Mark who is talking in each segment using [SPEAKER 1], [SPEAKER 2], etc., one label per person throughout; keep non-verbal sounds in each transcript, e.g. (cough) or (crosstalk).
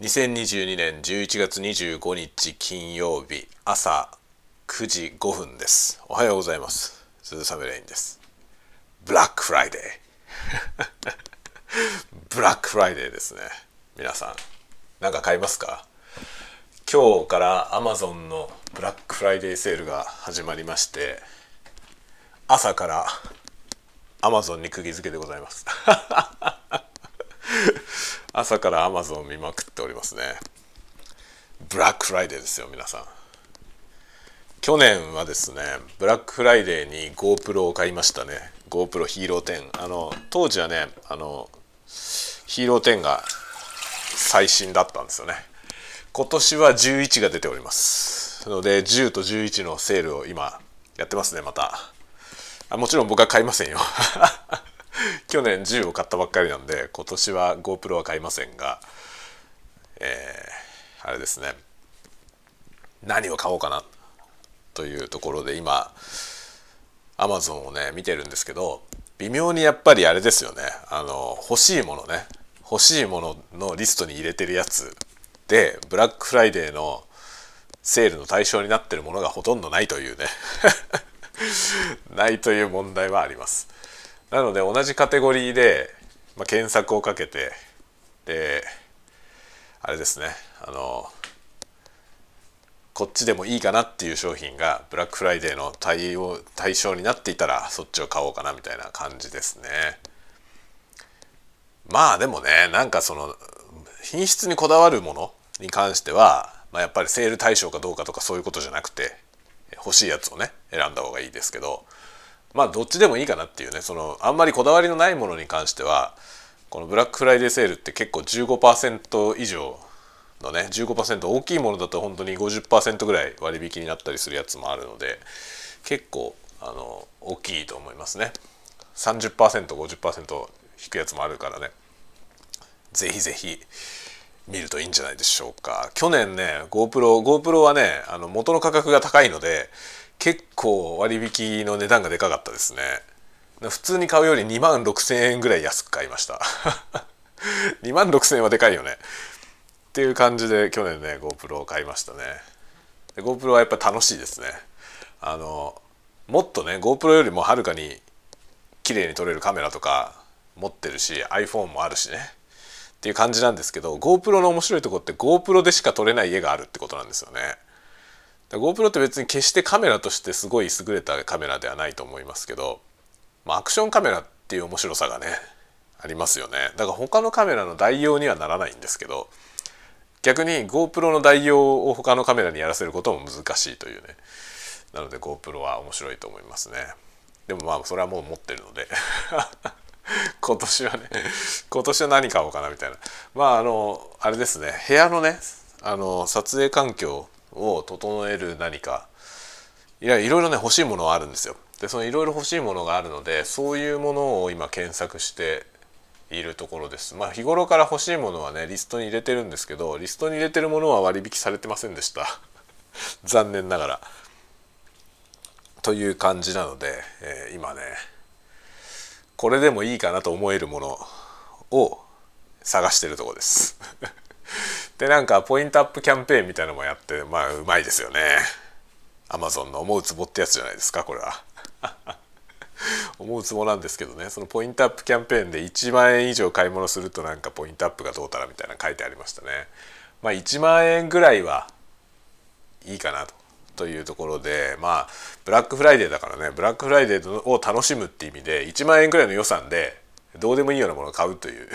[SPEAKER 1] 2022年11月25日金曜日朝9時5分ですおはようございます鈴雨レインです。ブラックフライデーブラックフライデーですね。皆さん何か買いますか？今日からアマゾンのブラックフライデーセールが始まりまして朝からアマゾンに釘付けでございます。朝からアマゾンを見まくっておりますね。ブラックフライデーですよ皆さん。去年はですねブラックフライデーに GoPro を買いましたね。GoPro ヒーロー10あの当時はねあのヒーロー10が最新だったんですよね。今年は11が出ております。ので10と11のセールを今やってますねまた。あもちろん僕は買いませんよ。(laughs) 去年10を買ったばっかりなんで今年は GoPro は買いませんがえー、あれですね。何を買おうかなというところで今 Amazon をね見てるんですけど微妙にやっぱりあれですよね。あの欲しいものね。欲しいもののリストに入れてるやつでブラックフライデーのセールの対象になってるものがほとんどないというね。(laughs) ないという問題はあります。なので同じカテゴリーで、まあ、検索をかけてであれですねあのこっちでもいいかなっていう商品がブラックフライデーの対応対象になっていたらそっちを買おうかなみたいな感じですね。まあでもねなんかその品質にこだわるものに関しては、まあ、やっぱりセール対象かどうかとかそういうことじゃなくて欲しいやつをね選んだ方がいいですけどまあどっちでもいいかなっていうねそのあんまりこだわりのないものに関してはこのブラックフライデーセールって結構15%以上のね15%大きいものだと本当に50%ぐらい割引になったりするやつもあるので結構あの大きいと思いますね。30%50% 引くやつもあるからね。ぜひぜひ見るといいんじゃないでしょうか。去年ね GoPro GoPro はねあの元の価格が高いので結構割引の値段がでかかったですね。普通に買うより2万6,000円ぐらい安く買いました。(laughs) 2万6,000円はでかいよね。っていう感じで去年ね GoPro を買いましたね。GoPro はやっぱ楽しいですね。あのもっとね GoPro よりもはるかに綺麗に撮れるカメラとか持ってるし iPhone もあるしね。っていう感じなんですけど GoPro の面白いとこって GoPro でしか撮れない絵があるってことなんですよね。GoPro って別に決してカメラとしてすごい優れたカメラではないと思いますけど、まあ、アクションカメラっていう面白さがねありますよね。だから他のカメラの代用にはならないんですけど逆に GoPro の代用を他のカメラにやらせることも難しいというね。なので GoPro は面白いと思いますね。でもまあそれはもう持ってるので。(laughs) 今年はね今年は何買おうかなみたいな。まああのあれですね。部屋のねあの撮影環境を整える何か。いやいろいろね欲しいものはあるんですよ。でそのいろいろ欲しいものがあるのでそういうものを今検索しているところです。まあ日頃から欲しいものはねリストに入れてるんですけどリストに入れてるものは割引されてませんでした。(laughs) 残念ながら。という感じなので、えー、今ねこれでもいいかなと思えるものを探してるとこです。(laughs) でなんかポイントアップキャンペーンみたいなのもやってまあうまいですよね。アマゾンの思うツボってやつじゃないですかこれは。(laughs) 思うツボなんですけどね。そのポイントアップキャンペーンで1万円以上買い物するとなんかポイントアップがどうたらみたいな書いてありましたね。まあ1万円ぐらいはいいかなとというところでまあブラックフライデーだからね。ブラックフライデーを楽しむって意味で1万円くらいの予算でどうでもいいようなものを買うという。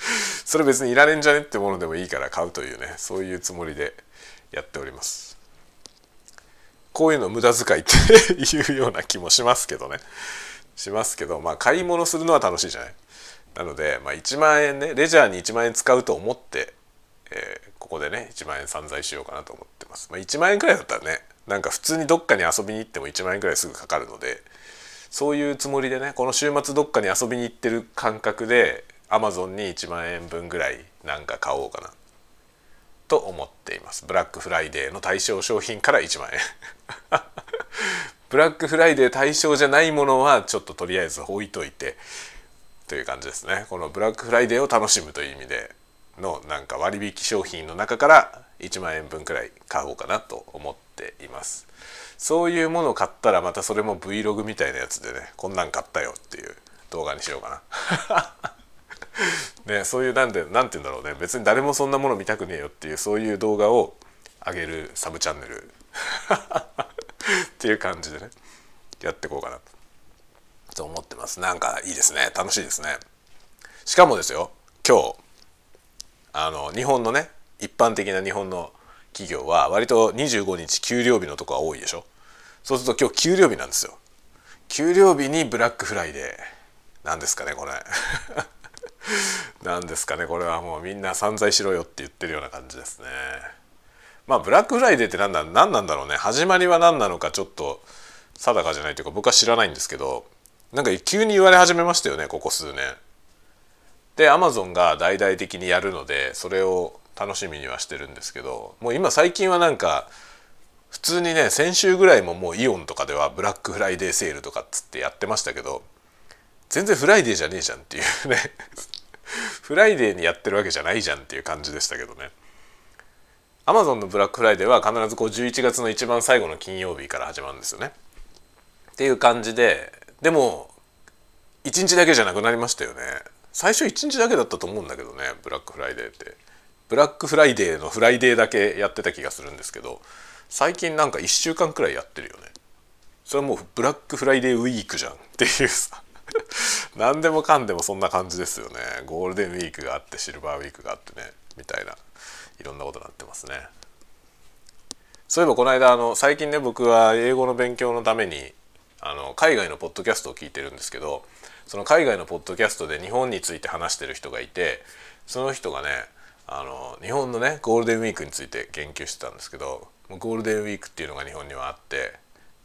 [SPEAKER 1] (laughs) それ別にいらねえんじゃねってものでもいいから買うというねそういうつもりでやっております。こういうの無駄遣いっていうような気もしますけどね。しますけどまあ買い物するのは楽しいじゃない。なので、まあ、1万円ねレジャーに1万円使うと思って、えー、ここでね1万円散財しようかなと思ってます、まあ、1万円くらいだったらねなんか普通にどっかに遊びに行っても1万円くらいすぐかかるのでそういうつもりでねこの週末どっかに遊びに行ってる感覚でアマゾンに1万円分ぐらいなんか買おうかな。と思っています。ブラックフライデーの対象商品から1万円。(laughs) ブラックフライデー対象じゃないものはちょっととりあえず置いといてという感じですね。このブラックフライデーを楽しむという意味でのなんか割引商品の中から1万円分くらい買おうかなと思っています。そういうものを買ったらまたそれも Vlog みたいなやつでねこんなん買ったよっていう動画にしようかな。ねそういうなんでなんて言うんだろうね。別に誰もそんなもの見たくねえよっていうそういう動画を上げるサブチャンネル。っていう感じでね。やっていこうかな。と思ってます。なんかいいですね。楽しいですね。しかもですよ。今日あの日本のね一般的な日本の企業は割と25日給料日のとこが多いでしょ。そうすると今日給料日なんですよ。給料日にブラックフライデー。なんですかねこれ。(laughs) なんですかねこれはもうみんな散財しろよって言ってるような感じですね。まあブラックフライデーって何なん何なんだろうね。始まりは何なのかちょっと定かじゃないというか僕は知らないんですけどなんか急に言われ始めましたよねここ数年。でアマゾンが大々的にやるのでそれを楽しみにはしてるんですけどもう今最近はなんか普通にね先週ぐらいももうイオンとかではブラックフライデーセールとかっつってやってましたけど全然フライデーじゃねえじゃんっていうね。フライデーにやってるわけじゃないじゃんっていう感じでしたけどね。アマゾンのブラックフライデーは必ずこう11月の一番最後の金曜日から始まるんですよね。っていう感じででも1日だけじゃなくなりましたよね。最初1日だけだったと思うんだけどねブラックフライデーって。ブラックフライデーのフライデーだけやってた気がするんですけど最近なんか1週間くらいやってるよね。それはもうブラックフライデーウィークじゃんっていうさ。(laughs) 何でもかんでもそんな感じですよね。ゴールデンウィークがあってシルバーウィークがあってねみたいないろんなことになってますね。そういえばこの間あの最近ね僕は英語の勉強のためにあの海外のポッドキャストを聞いてるんですけどその海外のポッドキャストで日本について話してる人がいてその人がねあの日本のねゴールデンウィークについて研究してたんですけどゴールデンウィークっていうのが日本にはあって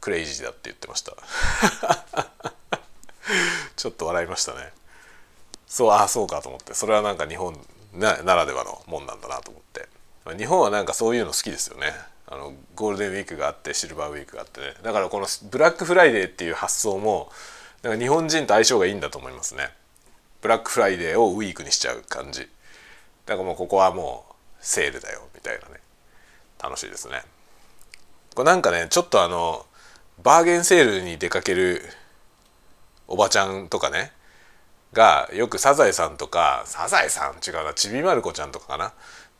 [SPEAKER 1] クレイジーだって言ってました。(laughs) ちょっと笑いましたね。そうああそうかと思って。それはなんか日本ならではのもんなんだなと思って。日本はなんかそういうの好きですよね。あのゴールデンウィークがあってシルバーウィークがあってね。だからこのブラックフライデーっていう発想もなんか日本人と相性がいいんだと思いますね。ブラックフライデーをウィークにしちゃう感じ。だからもうここはもうセールだよみたいなね。楽しいですね。これなんかねちょっとあのバーゲンセールに出かけるおばちゃんとかね。がよくサザエさんとかサザエさん違うなちびまる子ちゃんとかかな。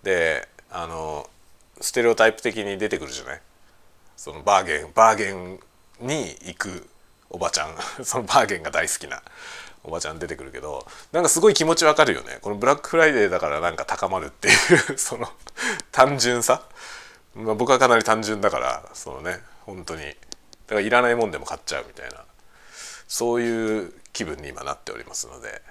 [SPEAKER 1] であのステレオタイプ的に出てくるじゃない？そのバーゲンバーゲンに行くおばちゃん。(laughs) そのバーゲンが大好きなおばちゃん出てくるけどなんかすごい気持ちわかるよね。このブラックフライデーだからなんか高まるっていう (laughs) その単純さ、まあ、僕はかなり単純だからそのね本当に。だからいらないもんでも買っちゃうみたいな。そういう気分に今なっておりますので。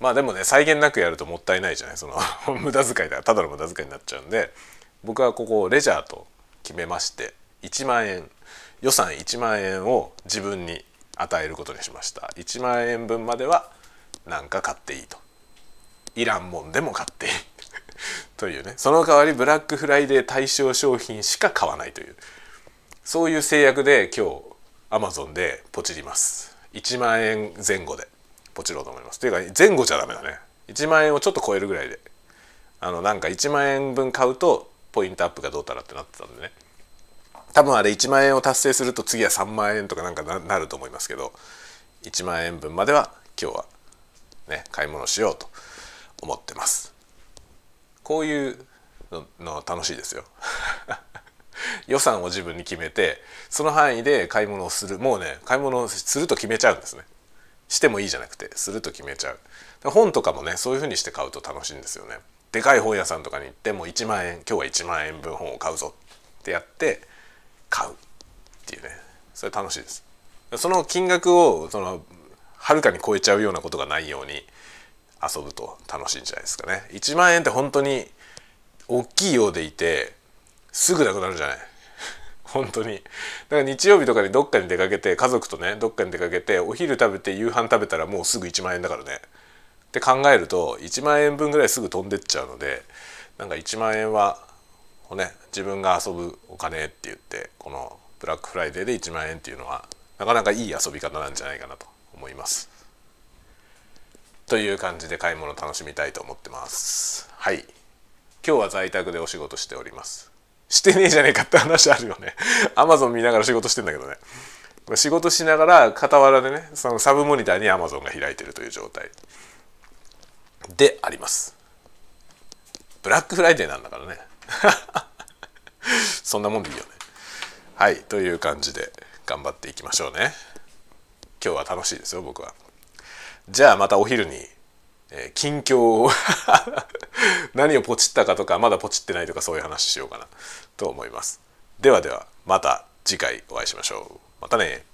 [SPEAKER 1] まあでもね際限なくやるともったいないじゃない？その (laughs) 無駄遣いだただの無駄遣いになっちゃうんで。僕はここをレジャーと決めまして1万円予算1万円を自分に与えることにしました。1万円分までは何か買っていいと。いらんもんでも買っていい。(laughs) というね。その代わりブラックフライデー対象商品しか買わないという。そういう制約で今日アマゾンでポチります。1万円前後でポチろうと思います。というか前後じゃダメだね。1万円をちょっと超えるぐらいであのなんか1万円分買うとポイントアップがどうたらってなってたんでね。多分あれ1万円を達成すると次は3万円とかなんかなると思いますけど1万円分までは今日はね買い物しようと思ってます。こういうの楽しいですよ。予算を自分に決めてその範囲で買い物をする。もうね買い物をすると決めちゃうんですね。してもいいじゃなくてすると決めちゃう。本とかもねそういうふうにして買うと楽しいんですよね。でかい本屋さんとかに行っても1万円今日は1万円分本を買うぞってやって買うっていうね。それ楽しいです。その金額をそのはるかに超えちゃうようなことがないように遊ぶと楽しいんじゃないですかね。1万円って本当に大きいようでいてすぐなくなるじゃない。本当にだから日曜日とかにどっかに出かけて家族とねどっかに出かけてお昼食べて夕飯食べたらもうすぐ1万円だからねって考えると1万円分ぐらいすぐ飛んでっちゃうのでなんか1万円はね自分が遊ぶお金って言ってこのブラックフライデーで1万円っていうのはなかなかいい遊び方なんじゃないかなと思います。という感じで買い物楽しみたいと思ってます。はい今日は在宅でお仕事しておりますしてねえじゃねえかって話あるよね。アマゾン見ながら仕事してんだけどね。仕事しながら傍らでねそのサブモニターにアマゾンが開いてるという状態。であります。ブラックフライデーなんだからね。(laughs) そんなもんでいいよね。はいという感じで頑張っていきましょうね。今日は楽しいですよ僕は。じゃあまたお昼に、えー、近況を (laughs) 何をポチったかとかまだポチってないとかそういう話しようかなと思います。ではではまた次回お会いしましょう。またね。